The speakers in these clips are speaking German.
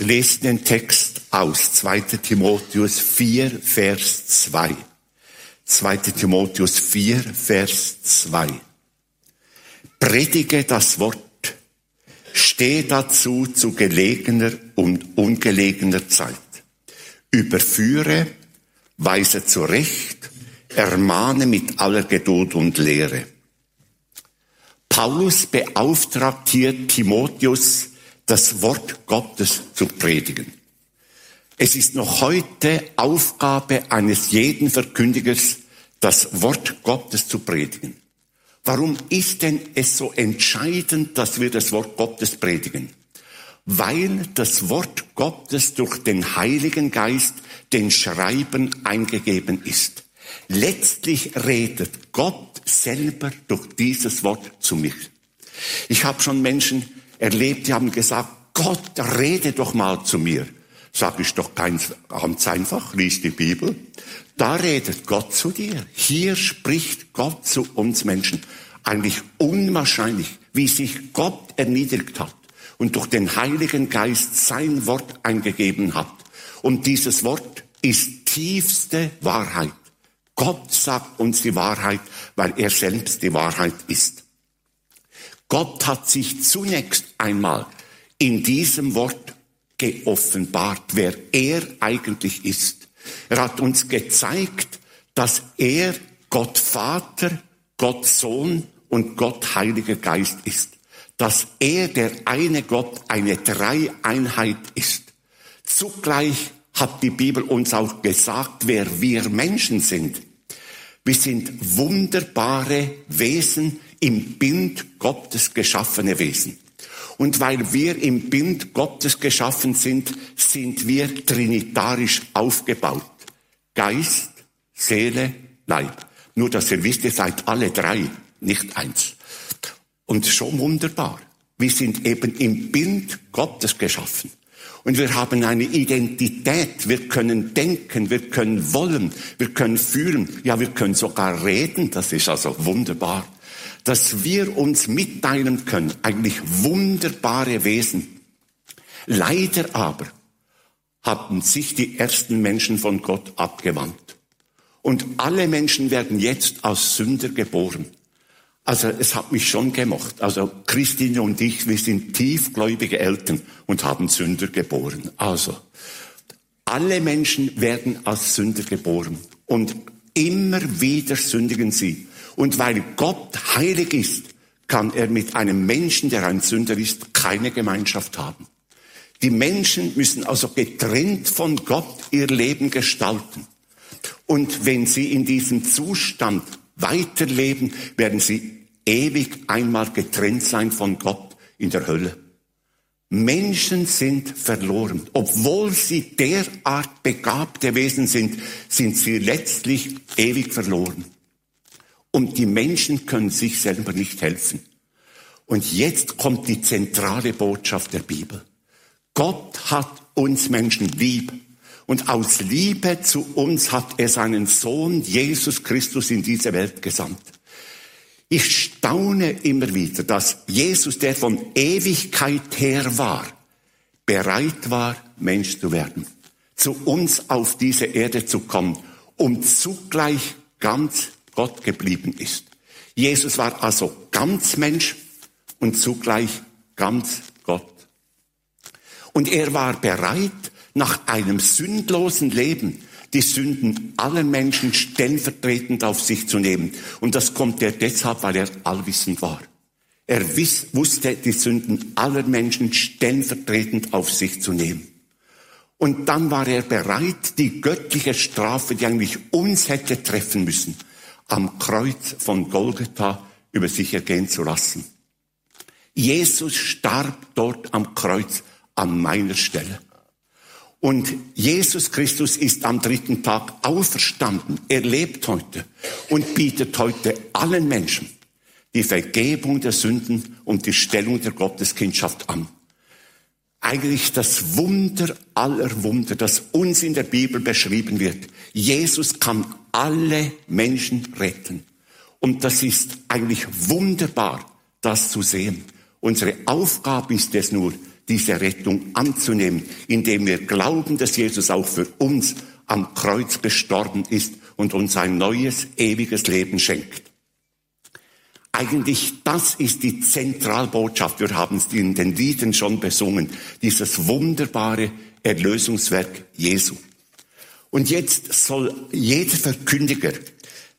Lese den Text aus 2 Timotheus 4, Vers 2. 2 Timotheus 4, Vers 2. Predige das Wort, steh dazu zu gelegener und ungelegener Zeit. Überführe, weise zurecht, ermahne mit aller Geduld und Lehre. Paulus beauftragt hier Timotheus, das Wort Gottes zu predigen. Es ist noch heute Aufgabe eines jeden Verkündigers, das Wort Gottes zu predigen. Warum ist denn es so entscheidend, dass wir das Wort Gottes predigen? Weil das Wort Gottes durch den Heiligen Geist den Schreiben eingegeben ist. Letztlich redet Gott selber durch dieses Wort zu mir. Ich habe schon Menschen erlebt, die haben gesagt, Gott, rede doch mal zu mir. Sag ich doch ganz, ganz einfach, lies die Bibel. Da redet Gott zu dir. Hier spricht Gott zu uns Menschen. Eigentlich unwahrscheinlich, wie sich Gott erniedrigt hat und durch den Heiligen Geist sein Wort eingegeben hat. Und dieses Wort ist tiefste Wahrheit. Gott sagt uns die Wahrheit, weil er selbst die Wahrheit ist. Gott hat sich zunächst einmal in diesem Wort geoffenbart, wer er eigentlich ist. Er hat uns gezeigt, dass er Gott Vater, Gott Sohn und Gott Heiliger Geist ist. Dass er der eine Gott eine Dreieinheit ist. Zugleich hat die Bibel uns auch gesagt, wer wir Menschen sind. Wir sind wunderbare Wesen, im Bild Gottes geschaffene Wesen. Und weil wir im Bild Gottes geschaffen sind, sind wir trinitarisch aufgebaut. Geist, Seele, Leib. Nur, dass ihr wisst, ihr seid alle drei, nicht eins. Und schon wunderbar. Wir sind eben im Bild Gottes geschaffen. Und wir haben eine Identität. Wir können denken, wir können wollen, wir können fühlen. Ja, wir können sogar reden. Das ist also wunderbar dass wir uns mitteilen können, eigentlich wunderbare Wesen. Leider aber haben sich die ersten Menschen von Gott abgewandt. Und alle Menschen werden jetzt als Sünder geboren. Also es hat mich schon gemacht. Also Christine und ich, wir sind tiefgläubige Eltern und haben Sünder geboren. Also alle Menschen werden als Sünder geboren und immer wieder sündigen sie. Und weil Gott heilig ist, kann er mit einem Menschen, der ein Sünder ist, keine Gemeinschaft haben. Die Menschen müssen also getrennt von Gott ihr Leben gestalten. Und wenn sie in diesem Zustand weiterleben, werden sie ewig einmal getrennt sein von Gott in der Hölle. Menschen sind verloren. Obwohl sie derart begabte Wesen sind, sind sie letztlich ewig verloren. Und die Menschen können sich selber nicht helfen. Und jetzt kommt die zentrale Botschaft der Bibel. Gott hat uns Menschen lieb. Und aus Liebe zu uns hat er seinen Sohn Jesus Christus in diese Welt gesandt. Ich staune immer wieder, dass Jesus, der von Ewigkeit her war, bereit war, Mensch zu werden, zu uns auf diese Erde zu kommen, um zugleich ganz Gott geblieben ist. Jesus war also ganz Mensch und zugleich ganz Gott. Und er war bereit, nach einem sündlosen Leben die Sünden aller Menschen stellvertretend auf sich zu nehmen. Und das kommt er deshalb, weil er allwissend war. Er wiss, wusste die Sünden aller Menschen stellvertretend auf sich zu nehmen. Und dann war er bereit, die göttliche Strafe, die eigentlich uns hätte treffen müssen, am Kreuz von Golgatha über sich ergehen zu lassen. Jesus starb dort am Kreuz an meiner Stelle. Und Jesus Christus ist am dritten Tag auferstanden. Er lebt heute und bietet heute allen Menschen die Vergebung der Sünden und die Stellung der Gotteskindschaft an. Eigentlich das Wunder aller Wunder, das uns in der Bibel beschrieben wird. Jesus kann alle Menschen retten. Und das ist eigentlich wunderbar, das zu sehen. Unsere Aufgabe ist es nur, diese Rettung anzunehmen, indem wir glauben, dass Jesus auch für uns am Kreuz gestorben ist und uns ein neues, ewiges Leben schenkt. Eigentlich das ist die Zentralbotschaft. Wir haben es in den Liedern schon besungen. Dieses wunderbare Erlösungswerk Jesu. Und jetzt soll jeder Verkündiger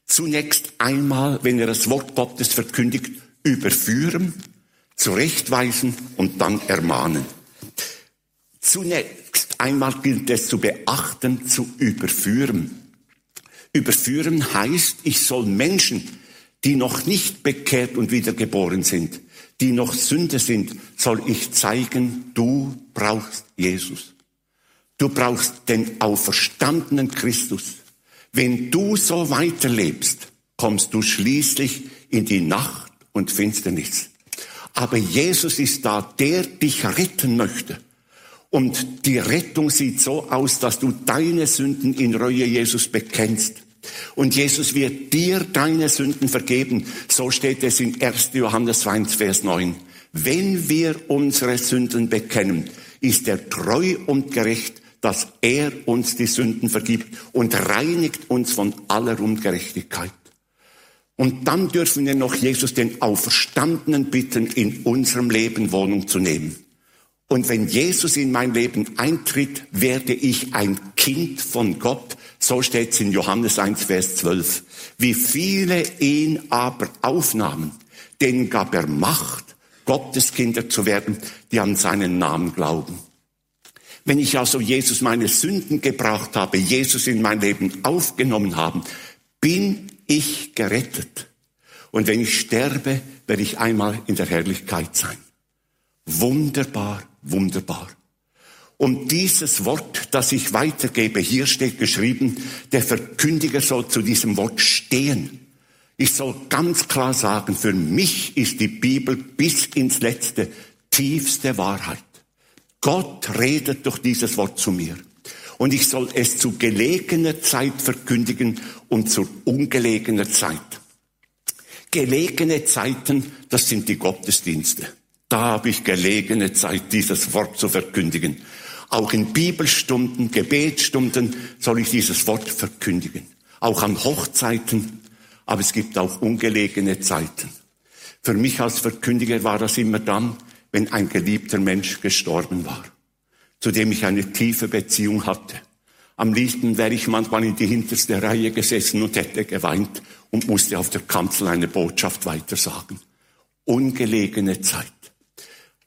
zunächst einmal, wenn er das Wort Gottes verkündigt, überführen, zurechtweisen und dann ermahnen. Zunächst einmal gilt es zu beachten, zu überführen. Überführen heißt, ich soll Menschen, die noch nicht bekehrt und wiedergeboren sind, die noch Sünde sind, soll ich zeigen, du brauchst Jesus. Du brauchst den auferstandenen Christus. Wenn du so weiterlebst, kommst du schließlich in die Nacht und Finsternis. Aber Jesus ist da, der dich retten möchte. Und die Rettung sieht so aus, dass du deine Sünden in Reue Jesus bekennst. Und Jesus wird dir deine Sünden vergeben. So steht es in 1. Johannes 1, Vers 9. Wenn wir unsere Sünden bekennen, ist er treu und gerecht, dass er uns die Sünden vergibt und reinigt uns von aller Ungerechtigkeit. Und dann dürfen wir noch Jesus den Auferstandenen bitten, in unserem Leben Wohnung zu nehmen. Und wenn Jesus in mein Leben eintritt, werde ich ein Kind von Gott. So steht es in Johannes 1, Vers 12. Wie viele ihn aber aufnahmen, denen gab er Macht, Gottes Kinder zu werden, die an seinen Namen glauben. Wenn ich also Jesus meine Sünden gebracht habe, Jesus in mein Leben aufgenommen habe, bin ich gerettet. Und wenn ich sterbe, werde ich einmal in der Herrlichkeit sein. Wunderbar, wunderbar. Und dieses Wort, das ich weitergebe, hier steht geschrieben, der Verkündiger soll zu diesem Wort stehen. Ich soll ganz klar sagen, für mich ist die Bibel bis ins letzte tiefste Wahrheit. Gott redet durch dieses Wort zu mir. Und ich soll es zu gelegener Zeit verkündigen und zu ungelegener Zeit. Gelegene Zeiten, das sind die Gottesdienste. Da habe ich gelegene Zeit, dieses Wort zu verkündigen. Auch in Bibelstunden, Gebetsstunden soll ich dieses Wort verkündigen. Auch an Hochzeiten, aber es gibt auch ungelegene Zeiten. Für mich als Verkündiger war das immer dann, wenn ein geliebter Mensch gestorben war, zu dem ich eine tiefe Beziehung hatte. Am liebsten wäre ich manchmal in die hinterste Reihe gesessen und hätte geweint und musste auf der Kanzel eine Botschaft weitersagen. Ungelegene Zeit.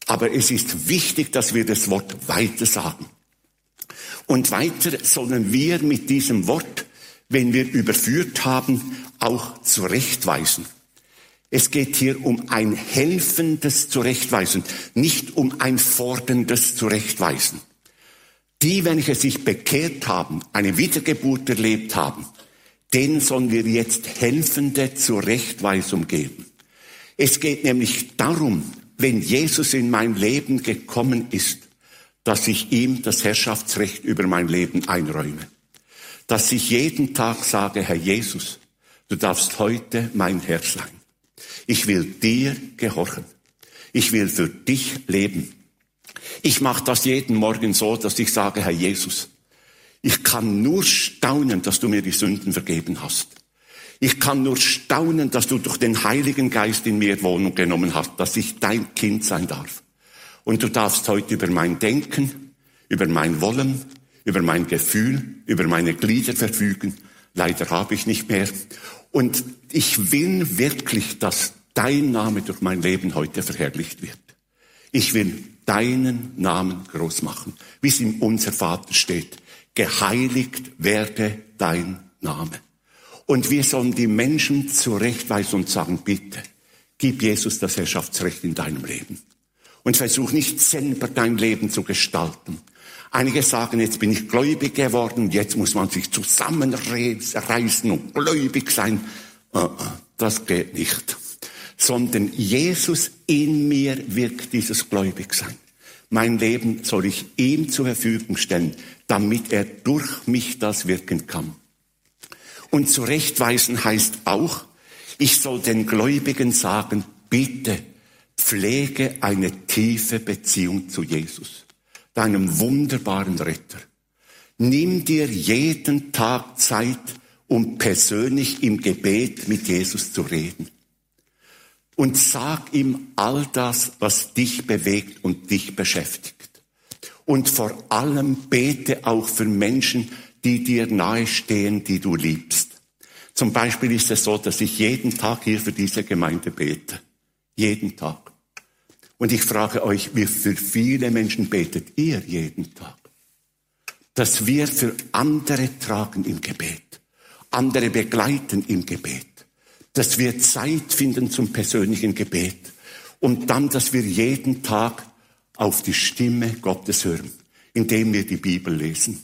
Aber es ist wichtig, dass wir das Wort weitersagen. Und weiter sollen wir mit diesem Wort, wenn wir überführt haben, auch zurechtweisen. Es geht hier um ein helfendes Zurechtweisen, nicht um ein forderndes Zurechtweisen. Die, welche sich bekehrt haben, eine Wiedergeburt erlebt haben, denen sollen wir jetzt helfende Zurechtweisung geben. Es geht nämlich darum, wenn Jesus in mein Leben gekommen ist, dass ich ihm das Herrschaftsrecht über mein Leben einräume. Dass ich jeden Tag sage, Herr Jesus, du darfst heute mein Herr sein. Ich will dir gehorchen. Ich will für dich leben. Ich mache das jeden Morgen so, dass ich sage, Herr Jesus, ich kann nur staunen, dass du mir die Sünden vergeben hast. Ich kann nur staunen, dass du durch den Heiligen Geist in mir Wohnung genommen hast, dass ich dein Kind sein darf. Und du darfst heute über mein Denken, über mein Wollen, über mein Gefühl, über meine Glieder verfügen. Leider habe ich nicht mehr. Und ich will wirklich, dass dein Name durch mein Leben heute verherrlicht wird. Ich will deinen Namen groß machen, wie es in unser Vater steht. Geheiligt werde dein Name. Und wir sollen die Menschen zurechtweisen und sagen, bitte, gib Jesus das Herrschaftsrecht in deinem Leben. Und versuch nicht selber dein Leben zu gestalten. Einige sagen, jetzt bin ich gläubig geworden, jetzt muss man sich zusammenreißen und gläubig sein. Äh, äh, das geht nicht. Sondern Jesus in mir wirkt dieses Gläubigsein. Mein Leben soll ich ihm zur Verfügung stellen, damit er durch mich das wirken kann. Und zurechtweisen heißt auch, ich soll den Gläubigen sagen, bitte, Pflege eine tiefe Beziehung zu Jesus, deinem wunderbaren Retter. Nimm dir jeden Tag Zeit, um persönlich im Gebet mit Jesus zu reden. Und sag ihm all das, was dich bewegt und dich beschäftigt. Und vor allem bete auch für Menschen, die dir nahestehen, die du liebst. Zum Beispiel ist es so, dass ich jeden Tag hier für diese Gemeinde bete. Jeden Tag. Und ich frage euch, wie für viele Menschen betet ihr jeden Tag? dass wir für andere tragen im Gebet, andere begleiten im Gebet, dass wir Zeit finden zum persönlichen Gebet und dann, dass wir jeden Tag auf die Stimme Gottes hören, indem wir die Bibel lesen.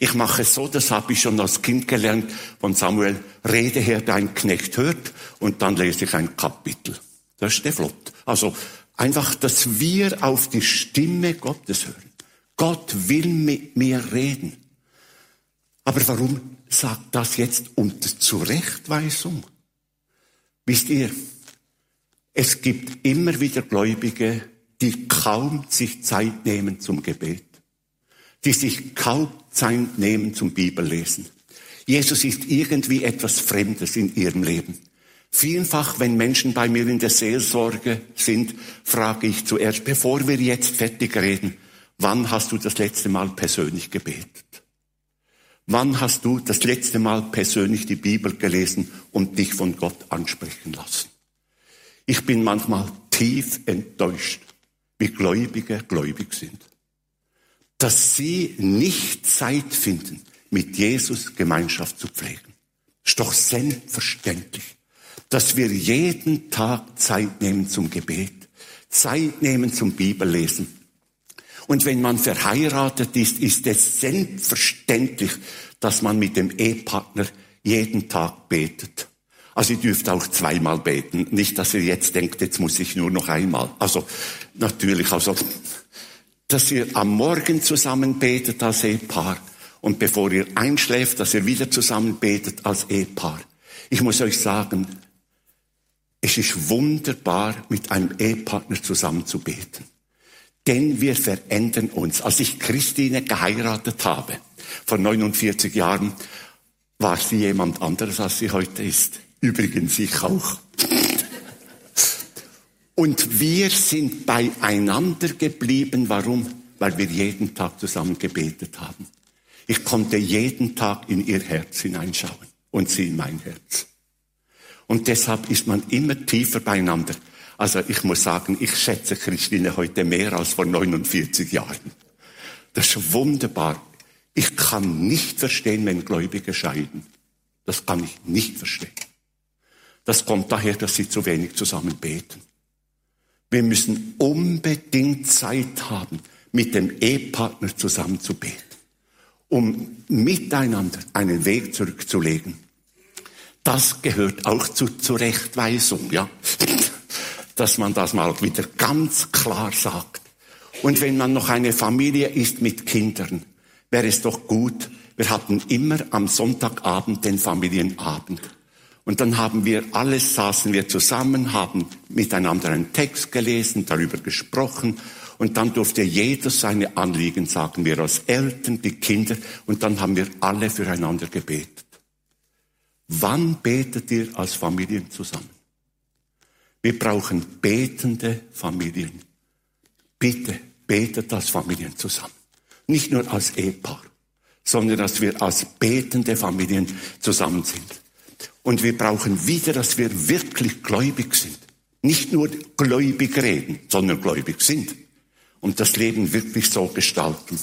Ich mache es so, das habe ich schon als Kind gelernt von Samuel, rede her, dein Knecht hört und dann lese ich ein Kapitel. Das ist der Flott. Also einfach, dass wir auf die Stimme Gottes hören. Gott will mit mir reden. Aber warum sagt das jetzt unter Zurechtweisung? Wisst ihr, es gibt immer wieder Gläubige, die kaum sich Zeit nehmen zum Gebet, die sich kaum Zeit nehmen zum Bibellesen. Jesus ist irgendwie etwas Fremdes in ihrem Leben. Vielfach, wenn Menschen bei mir in der Seelsorge sind, frage ich zuerst, bevor wir jetzt fertig reden, Wann hast du das letzte Mal persönlich gebetet? Wann hast du das letzte Mal persönlich die Bibel gelesen und dich von Gott ansprechen lassen? Ich bin manchmal tief enttäuscht, wie Gläubige gläubig sind. Dass sie nicht Zeit finden, mit Jesus Gemeinschaft zu pflegen. Ist doch selbstverständlich, dass wir jeden Tag Zeit nehmen zum Gebet, Zeit nehmen zum Bibellesen, und wenn man verheiratet ist, ist es selbstverständlich, dass man mit dem Ehepartner jeden Tag betet. Also ihr dürft auch zweimal beten. Nicht, dass ihr jetzt denkt, jetzt muss ich nur noch einmal. Also natürlich, also dass ihr am Morgen zusammen betet als Ehepaar und bevor ihr einschläft, dass ihr wieder zusammen betet als Ehepaar. Ich muss euch sagen, es ist wunderbar, mit einem Ehepartner zusammen zu beten denn wir verändern uns. Als ich Christine geheiratet habe, vor 49 Jahren, war sie jemand anderes, als sie heute ist. Übrigens ich auch. Und wir sind beieinander geblieben. Warum? Weil wir jeden Tag zusammen gebetet haben. Ich konnte jeden Tag in ihr Herz hineinschauen und sie in mein Herz. Und deshalb ist man immer tiefer beieinander. Also ich muss sagen, ich schätze Christine heute mehr als vor 49 Jahren. Das ist wunderbar. Ich kann nicht verstehen, wenn Gläubige scheiden. Das kann ich nicht verstehen. Das kommt daher, dass sie zu wenig zusammen beten. Wir müssen unbedingt Zeit haben, mit dem Ehepartner zusammen zu beten, um miteinander einen Weg zurückzulegen. Das gehört auch zur Zurechtweisung, ja dass man das mal wieder ganz klar sagt. Und wenn man noch eine Familie ist mit Kindern, wäre es doch gut, wir hatten immer am Sonntagabend den Familienabend. Und dann haben wir alles, saßen wir zusammen, haben miteinander einen Text gelesen, darüber gesprochen. Und dann durfte jeder seine Anliegen sagen, wir als Eltern, die Kinder. Und dann haben wir alle füreinander gebetet. Wann betet ihr als Familien zusammen? Wir brauchen betende Familien. Bitte betet als Familien zusammen. Nicht nur als Ehepaar, sondern dass wir als betende Familien zusammen sind. Und wir brauchen wieder, dass wir wirklich gläubig sind. Nicht nur gläubig reden, sondern gläubig sind. Und das Leben wirklich so gestalten.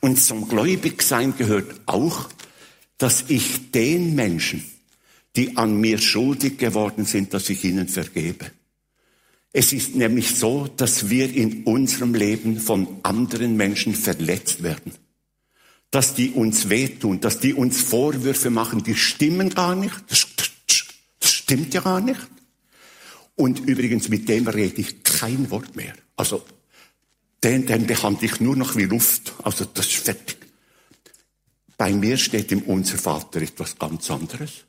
Und zum Gläubigsein gehört auch, dass ich den Menschen, die an mir schuldig geworden sind, dass ich ihnen vergebe. Es ist nämlich so, dass wir in unserem Leben von anderen Menschen verletzt werden. Dass die uns wehtun, dass die uns Vorwürfe machen, die stimmen gar nicht. Das, stimmt ja gar nicht. Und übrigens, mit dem rede ich kein Wort mehr. Also, den, den behandle ich nur noch wie Luft. Also, das ist fertig. Bei mir steht im Unser Vater etwas ganz anderes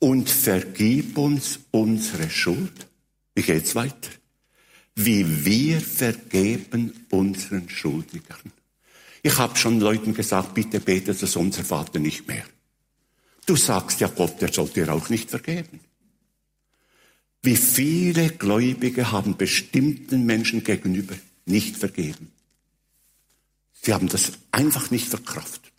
und vergib uns unsere Schuld, Wie geht's weiter? Wie wir vergeben unseren Schuldigern. Ich habe schon Leuten gesagt, bitte betet das unser Vater nicht mehr. Du sagst ja, Gott, der soll dir auch nicht vergeben. Wie viele Gläubige haben bestimmten Menschen gegenüber nicht vergeben. Sie haben das einfach nicht verkraftet.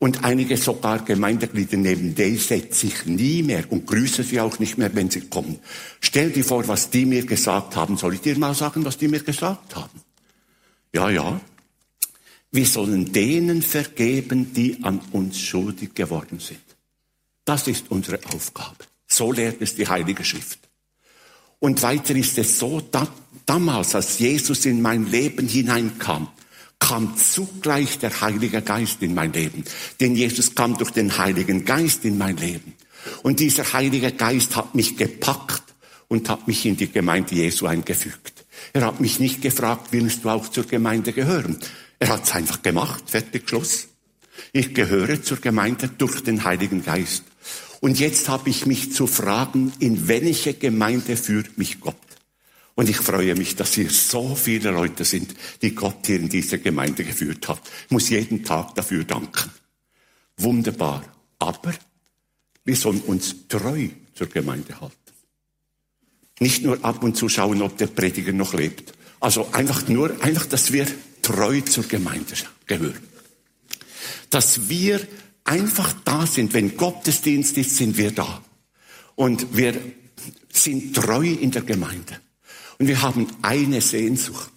Und einige sogar Gemeindeglieder neben denen setze ich nie mehr und grüße sie auch nicht mehr, wenn sie kommen. Stell dir vor, was die mir gesagt haben. Soll ich dir mal sagen, was die mir gesagt haben? Ja, ja. Wir sollen denen vergeben, die an uns schuldig geworden sind. Das ist unsere Aufgabe. So lehrt es die Heilige Schrift. Und weiter ist es so, da, damals, als Jesus in mein Leben hineinkam, kam zugleich der Heilige Geist in mein Leben. Denn Jesus kam durch den Heiligen Geist in mein Leben. Und dieser Heilige Geist hat mich gepackt und hat mich in die Gemeinde Jesu eingefügt. Er hat mich nicht gefragt, willst du auch zur Gemeinde gehören? Er hat es einfach gemacht, fertig, Schluss. Ich gehöre zur Gemeinde durch den Heiligen Geist. Und jetzt habe ich mich zu fragen, in welche Gemeinde führt mich Gott? Und ich freue mich, dass hier so viele Leute sind, die Gott hier in diese Gemeinde geführt hat. Ich muss jeden Tag dafür danken. Wunderbar. Aber wir sollen uns treu zur Gemeinde halten. Nicht nur ab und zu schauen, ob der Prediger noch lebt. Also einfach nur, einfach, dass wir treu zur Gemeinde gehören. Dass wir einfach da sind. Wenn Gottesdienst ist, sind wir da. Und wir sind treu in der Gemeinde. Und wir haben eine Sehnsucht,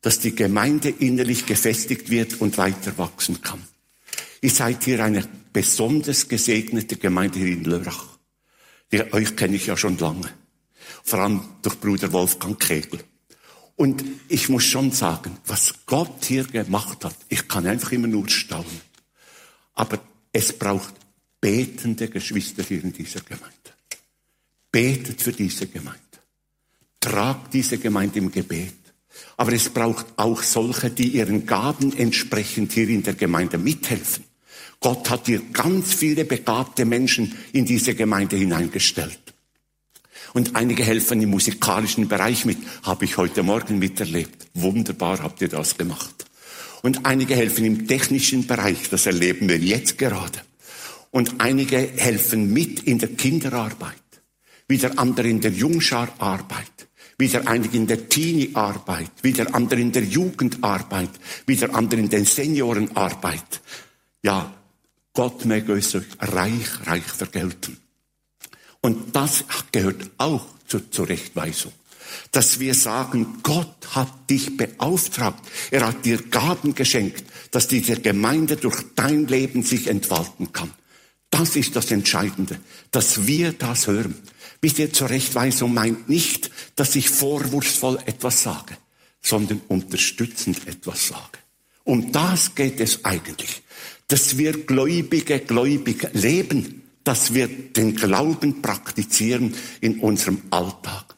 dass die Gemeinde innerlich gefestigt wird und weiter wachsen kann. Ihr seid hier eine besonders gesegnete Gemeinde hier in Lörrach. Die, euch kenne ich ja schon lange. Vor allem durch Bruder Wolfgang Kegel. Und ich muss schon sagen, was Gott hier gemacht hat, ich kann einfach immer nur staunen. Aber es braucht betende Geschwister hier in dieser Gemeinde. Betet für diese Gemeinde. Tragt diese Gemeinde im Gebet. Aber es braucht auch solche, die ihren Gaben entsprechend hier in der Gemeinde mithelfen. Gott hat hier ganz viele begabte Menschen in diese Gemeinde hineingestellt. Und einige helfen im musikalischen Bereich mit, habe ich heute Morgen miterlebt. Wunderbar habt ihr das gemacht. Und einige helfen im technischen Bereich, das erleben wir jetzt gerade. Und einige helfen mit in der Kinderarbeit, wieder andere in der Jungschararbeit wieder einige in der Teenie-Arbeit, wieder andere in der Jugendarbeit, wieder andere in der Seniorenarbeit. Ja, Gott möge es euch reich, reich vergelten. Und das gehört auch zur Zurechtweisung. Dass wir sagen, Gott hat dich beauftragt. Er hat dir Gaben geschenkt, dass diese Gemeinde durch dein Leben sich entfalten kann. Das ist das Entscheidende, dass wir das hören. Wisst ihr, Zurechtweisung meint nicht, dass ich vorwurfsvoll etwas sage, sondern unterstützend etwas sage. Um das geht es eigentlich, dass wir Gläubige gläubig leben, dass wir den Glauben praktizieren in unserem Alltag.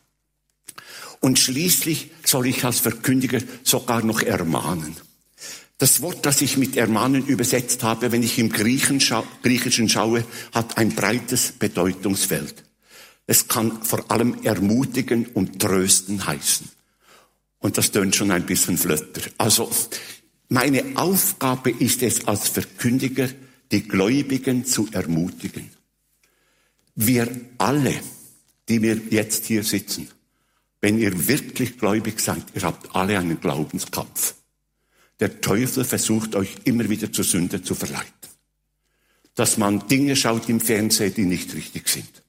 Und schließlich soll ich als Verkündiger sogar noch ermahnen. Das Wort, das ich mit ermahnen übersetzt habe, wenn ich im Griechischen schaue, hat ein breites Bedeutungsfeld. Es kann vor allem ermutigen und trösten heißen. Und das tönt schon ein bisschen flötter. Also, meine Aufgabe ist es als Verkündiger, die Gläubigen zu ermutigen. Wir alle, die wir jetzt hier sitzen, wenn ihr wirklich gläubig seid, ihr habt alle einen Glaubenskampf. Der Teufel versucht euch immer wieder zur Sünde zu verleiten. Dass man Dinge schaut im Fernsehen, die nicht richtig sind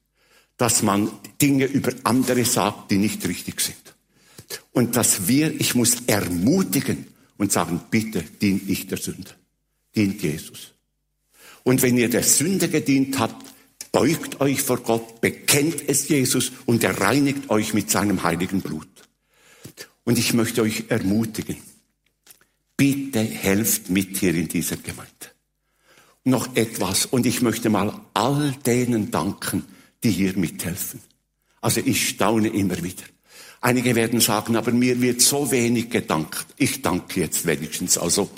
dass man Dinge über andere sagt, die nicht richtig sind. Und dass wir, ich muss ermutigen und sagen, bitte dient nicht der Sünde, dient Jesus. Und wenn ihr der Sünde gedient habt, beugt euch vor Gott, bekennt es Jesus und er reinigt euch mit seinem heiligen Blut. Und ich möchte euch ermutigen, bitte helft mit hier in dieser Gemeinde. Noch etwas, und ich möchte mal all denen danken, die hier mithelfen. Also ich staune immer wieder. Einige werden sagen, aber mir wird so wenig gedankt. Ich danke jetzt wenigstens. Also,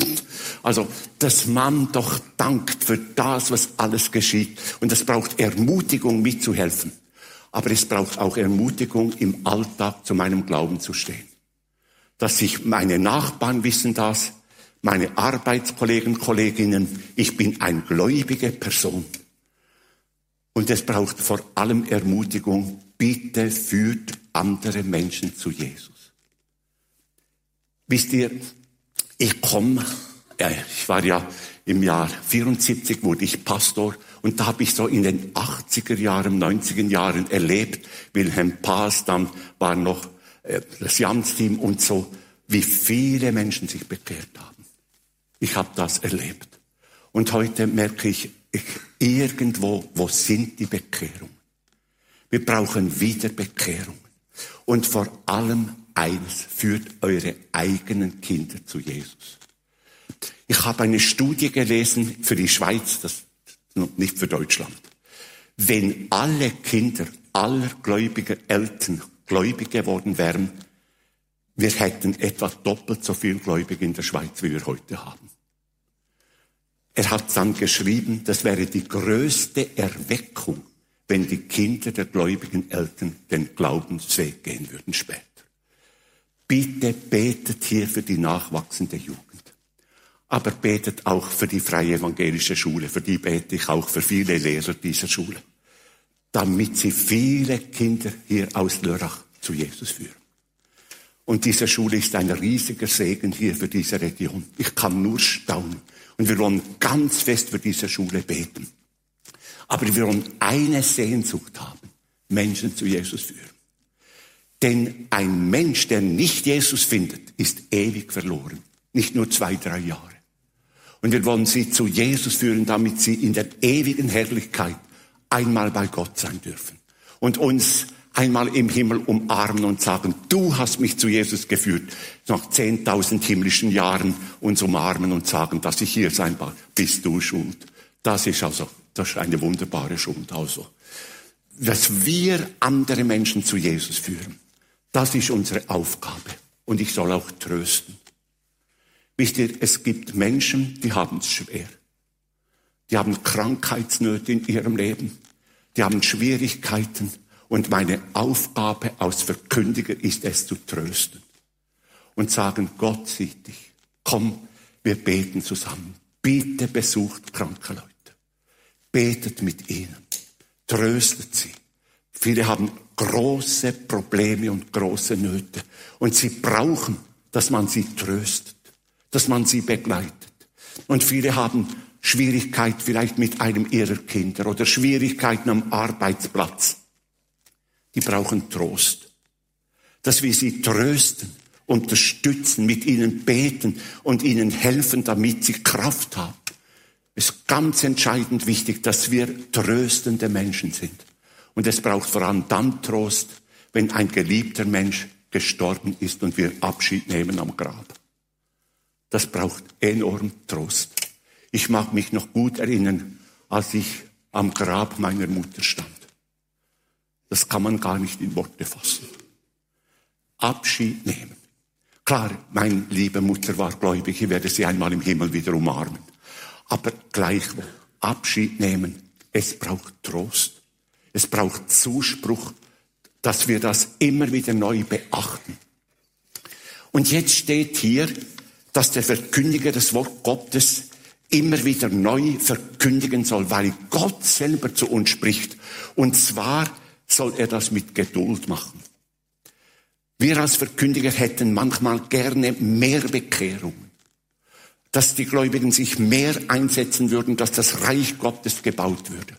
also, dass man doch dankt für das, was alles geschieht. Und es braucht Ermutigung mitzuhelfen. Aber es braucht auch Ermutigung, im Alltag zu meinem Glauben zu stehen. Dass ich meine Nachbarn wissen das, meine Arbeitskollegen, Kolleginnen, ich bin eine gläubige Person. Und es braucht vor allem Ermutigung, bitte führt andere Menschen zu Jesus. Wisst ihr, ich komme, ich war ja im Jahr 74 wurde ich Pastor und da habe ich so in den 80er Jahren, 90er Jahren erlebt, Wilhelm Paas, dann war noch äh, das Jans-Team und so, wie viele Menschen sich bekehrt haben. Ich habe das erlebt. Und heute merke ich, ich, irgendwo, wo sind die Bekehrungen? Wir brauchen wieder Bekehrungen. Und vor allem eines, führt eure eigenen Kinder zu Jesus. Ich habe eine Studie gelesen für die Schweiz, das nicht für Deutschland. Wenn alle Kinder aller gläubiger Eltern gläubig geworden wären, wir hätten etwa doppelt so viel Gläubige in der Schweiz, wie wir heute haben. Er hat dann geschrieben, das wäre die größte Erweckung, wenn die Kinder der gläubigen Eltern den Glaubensweg gehen würden später. Bitte betet hier für die nachwachsende Jugend aber betet auch für die freie evangelische Schule. Für die bete ich auch für viele Lehrer dieser Schule, damit sie viele Kinder hier aus Lörrach zu Jesus führen. Und diese Schule ist ein riesiger Segen hier für diese Region. Ich kann nur staunen. Und wir wollen ganz fest für diese Schule beten. Aber wir wollen eine Sehnsucht haben. Menschen zu Jesus führen. Denn ein Mensch, der nicht Jesus findet, ist ewig verloren. Nicht nur zwei, drei Jahre. Und wir wollen sie zu Jesus führen, damit sie in der ewigen Herrlichkeit einmal bei Gott sein dürfen. Und uns einmal im Himmel umarmen und sagen, du hast mich zu Jesus geführt, nach 10.000 himmlischen Jahren uns umarmen und sagen, dass ich hier sein war, bist du schuld. Das ist also, das ist eine wunderbare Schuld also. Dass wir andere Menschen zu Jesus führen, das ist unsere Aufgabe. Und ich soll auch trösten. Wisst ihr, es gibt Menschen, die haben es schwer. Die haben Krankheitsnöte in ihrem Leben. Die haben Schwierigkeiten. Und meine Aufgabe als Verkündiger ist es zu trösten. Und sagen, Gott sieht dich. Komm, wir beten zusammen. Bitte besucht kranke Leute. Betet mit ihnen. Tröstet sie. Viele haben große Probleme und große Nöte. Und sie brauchen, dass man sie tröstet dass man sie begleitet. Und viele haben Schwierigkeit vielleicht mit einem ihrer Kinder oder Schwierigkeiten am Arbeitsplatz. Die brauchen Trost. Dass wir sie trösten, unterstützen, mit ihnen beten und ihnen helfen, damit sie Kraft haben. Es ist ganz entscheidend wichtig, dass wir tröstende Menschen sind. Und es braucht vor allem dann Trost, wenn ein geliebter Mensch gestorben ist und wir Abschied nehmen am Grab. Das braucht enorm Trost. Ich mag mich noch gut erinnern, als ich am Grab meiner Mutter stand. Das kann man gar nicht in Worte fassen. Abschied nehmen. Klar, meine liebe Mutter war gläubig, ich werde sie einmal im Himmel wieder umarmen. Aber gleichwohl, Abschied nehmen, es braucht Trost. Es braucht Zuspruch, dass wir das immer wieder neu beachten. Und jetzt steht hier, dass der Verkündiger des Wort Gottes immer wieder neu verkündigen soll, weil Gott selber zu uns spricht. Und zwar soll er das mit Geduld machen. Wir als Verkündiger hätten manchmal gerne mehr Bekehrung, dass die Gläubigen sich mehr einsetzen würden, dass das Reich Gottes gebaut würde.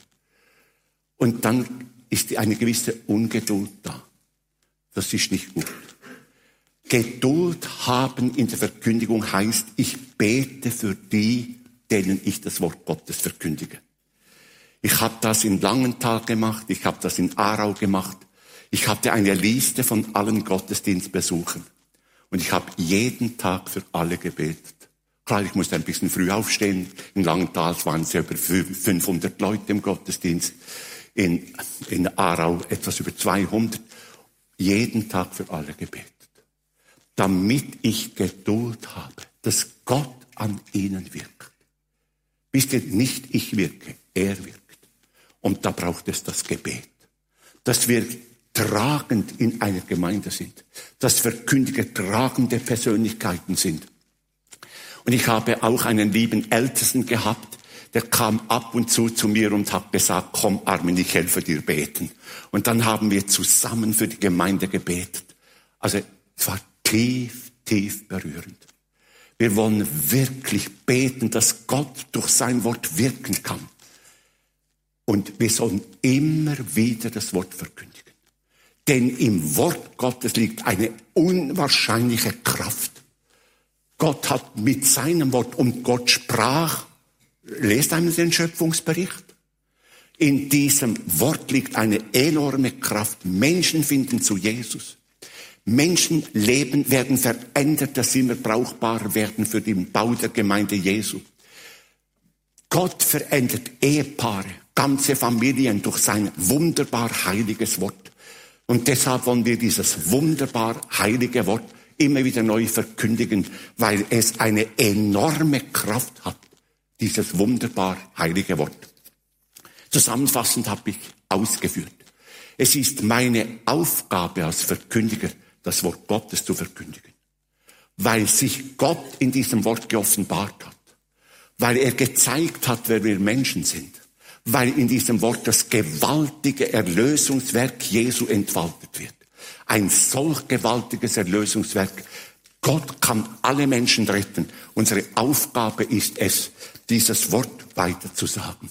Und dann ist eine gewisse Ungeduld da. Das ist nicht gut. Geduld haben in der Verkündigung heißt, ich bete für die, denen ich das Wort Gottes verkündige. Ich habe das in Langenthal gemacht, ich habe das in Aarau gemacht. Ich hatte eine Liste von allen Gottesdienstbesuchen. Und ich habe jeden Tag für alle gebetet. Klar, ich musste ein bisschen früh aufstehen. In Langenthal waren es über 500 Leute im Gottesdienst. In, in Aarau etwas über 200. Jeden Tag für alle gebetet damit ich Geduld habe, dass Gott an ihnen wirkt. Wisst ihr, nicht ich wirke, er wirkt. Und da braucht es das Gebet. dass wir tragend in einer Gemeinde sind, dass Verkündiger tragende Persönlichkeiten sind. Und ich habe auch einen lieben Ältesten gehabt, der kam ab und zu zu mir und hat gesagt, komm Armin, ich helfe dir beten. Und dann haben wir zusammen für die Gemeinde gebetet. Also es war tief, tief berührend. Wir wollen wirklich beten, dass Gott durch sein Wort wirken kann. Und wir sollen immer wieder das Wort verkündigen. Denn im Wort Gottes liegt eine unwahrscheinliche Kraft. Gott hat mit seinem Wort und Gott sprach, lest einmal den Schöpfungsbericht. In diesem Wort liegt eine enorme Kraft. Menschen finden zu Jesus. Menschenleben werden verändert, dass sie immer brauchbar werden für den Bau der Gemeinde Jesu. Gott verändert Ehepaare, ganze Familien durch sein wunderbar heiliges Wort. Und deshalb wollen wir dieses wunderbar heilige Wort immer wieder neu verkündigen, weil es eine enorme Kraft hat, dieses wunderbar heilige Wort. Zusammenfassend habe ich ausgeführt. Es ist meine Aufgabe als Verkündiger, das Wort Gottes zu verkündigen. Weil sich Gott in diesem Wort geoffenbart hat. Weil er gezeigt hat, wer wir Menschen sind. Weil in diesem Wort das gewaltige Erlösungswerk Jesu entfaltet wird. Ein solch gewaltiges Erlösungswerk. Gott kann alle Menschen retten. Unsere Aufgabe ist es, dieses Wort weiterzusagen.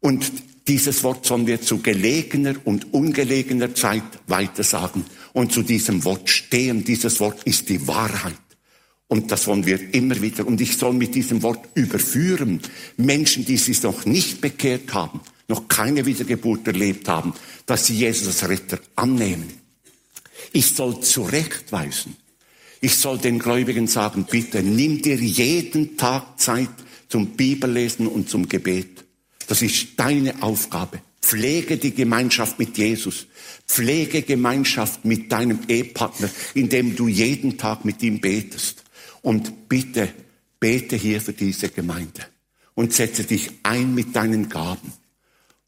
Und dieses Wort sollen wir zu gelegener und ungelegener Zeit weitersagen und zu diesem Wort stehen. Dieses Wort ist die Wahrheit. Und das wollen wir immer wieder. Und ich soll mit diesem Wort überführen Menschen, die sich noch nicht bekehrt haben, noch keine Wiedergeburt erlebt haben, dass sie Jesus als Retter annehmen. Ich soll zurechtweisen. Ich soll den Gläubigen sagen, bitte nimm dir jeden Tag Zeit zum Bibellesen und zum Gebet. Das ist deine Aufgabe. Pflege die Gemeinschaft mit Jesus. Pflege Gemeinschaft mit deinem Ehepartner, indem du jeden Tag mit ihm betest. Und bitte bete hier für diese Gemeinde und setze dich ein mit deinen Gaben.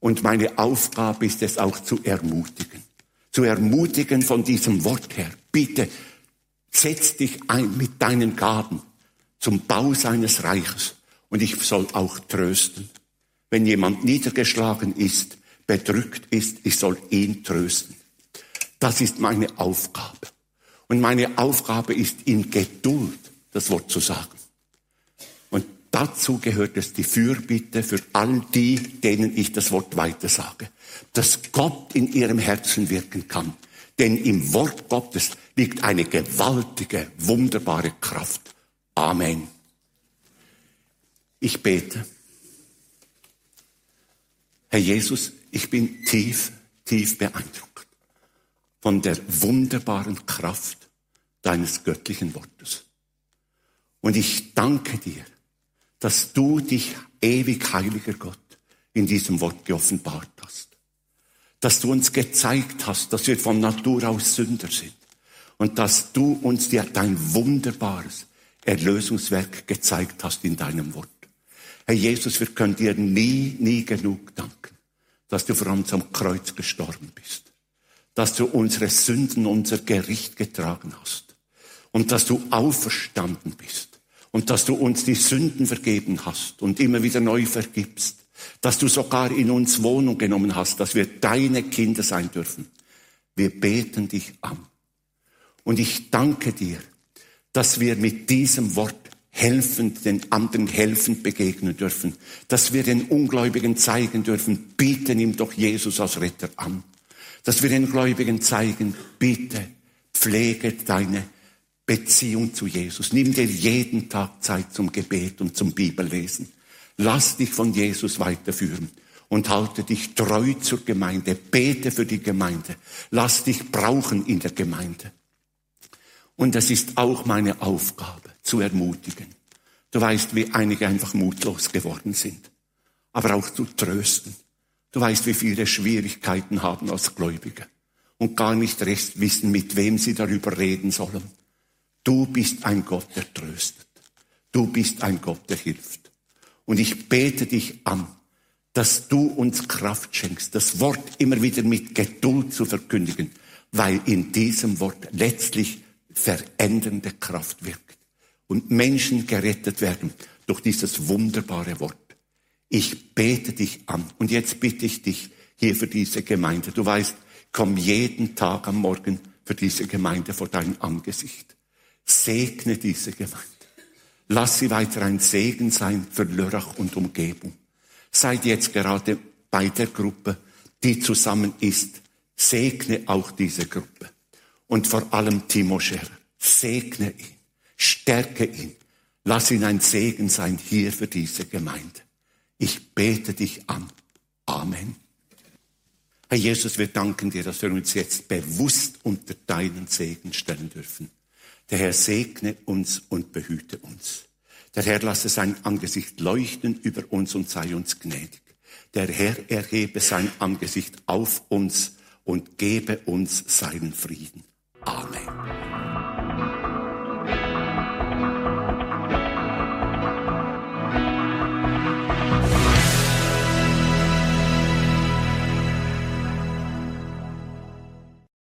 Und meine Aufgabe ist es auch zu ermutigen. Zu ermutigen von diesem Wort her. Bitte setz dich ein mit deinen Gaben zum Bau seines Reiches. Und ich soll auch trösten. Wenn jemand niedergeschlagen ist, bedrückt ist, ich soll ihn trösten. Das ist meine Aufgabe. Und meine Aufgabe ist in Geduld das Wort zu sagen. Und dazu gehört es die Fürbitte für all die, denen ich das Wort weitersage. Dass Gott in ihrem Herzen wirken kann. Denn im Wort Gottes liegt eine gewaltige, wunderbare Kraft. Amen. Ich bete. Herr Jesus, ich bin tief, tief beeindruckt von der wunderbaren Kraft deines göttlichen Wortes. Und ich danke dir, dass du dich ewig heiliger Gott in diesem Wort geoffenbart hast. Dass du uns gezeigt hast, dass wir von Natur aus Sünder sind. Und dass du uns dir dein wunderbares Erlösungswerk gezeigt hast in deinem Wort. Herr Jesus, wir können dir nie, nie genug danken, dass du für uns am Kreuz gestorben bist, dass du unsere Sünden, unser Gericht getragen hast und dass du auferstanden bist und dass du uns die Sünden vergeben hast und immer wieder neu vergibst, dass du sogar in uns Wohnung genommen hast, dass wir deine Kinder sein dürfen. Wir beten dich an. Und ich danke dir, dass wir mit diesem Wort helfend, den anderen helfend begegnen dürfen, dass wir den Ungläubigen zeigen dürfen, biete ihm doch Jesus als Retter an, dass wir den Gläubigen zeigen, bitte pflege deine Beziehung zu Jesus, nimm dir jeden Tag Zeit zum Gebet und zum Bibellesen, lass dich von Jesus weiterführen und halte dich treu zur Gemeinde, bete für die Gemeinde, lass dich brauchen in der Gemeinde. Und es ist auch meine Aufgabe, zu ermutigen. Du weißt, wie einige einfach mutlos geworden sind, aber auch zu trösten. Du weißt, wie viele Schwierigkeiten haben als Gläubige und gar nicht recht wissen, mit wem sie darüber reden sollen. Du bist ein Gott, der tröstet. Du bist ein Gott, der hilft. Und ich bete dich an, dass du uns Kraft schenkst, das Wort immer wieder mit Geduld zu verkündigen, weil in diesem Wort letztlich verändernde Kraft wirkt und Menschen gerettet werden durch dieses wunderbare Wort. Ich bete dich an und jetzt bitte ich dich hier für diese Gemeinde. Du weißt, komm jeden Tag am Morgen für diese Gemeinde vor dein Angesicht. Segne diese Gemeinde. Lass sie weiter ein Segen sein für Lörrach und Umgebung. Seid jetzt gerade bei der Gruppe, die zusammen ist. Segne auch diese Gruppe. Und vor allem Timo Scherer. Segne ihn. Stärke ihn. Lass ihn ein Segen sein hier für diese Gemeinde. Ich bete dich an. Amen. Herr Jesus, wir danken dir, dass wir uns jetzt bewusst unter deinen Segen stellen dürfen. Der Herr segne uns und behüte uns. Der Herr lasse sein Angesicht leuchten über uns und sei uns gnädig. Der Herr erhebe sein Angesicht auf uns und gebe uns seinen Frieden. Amen.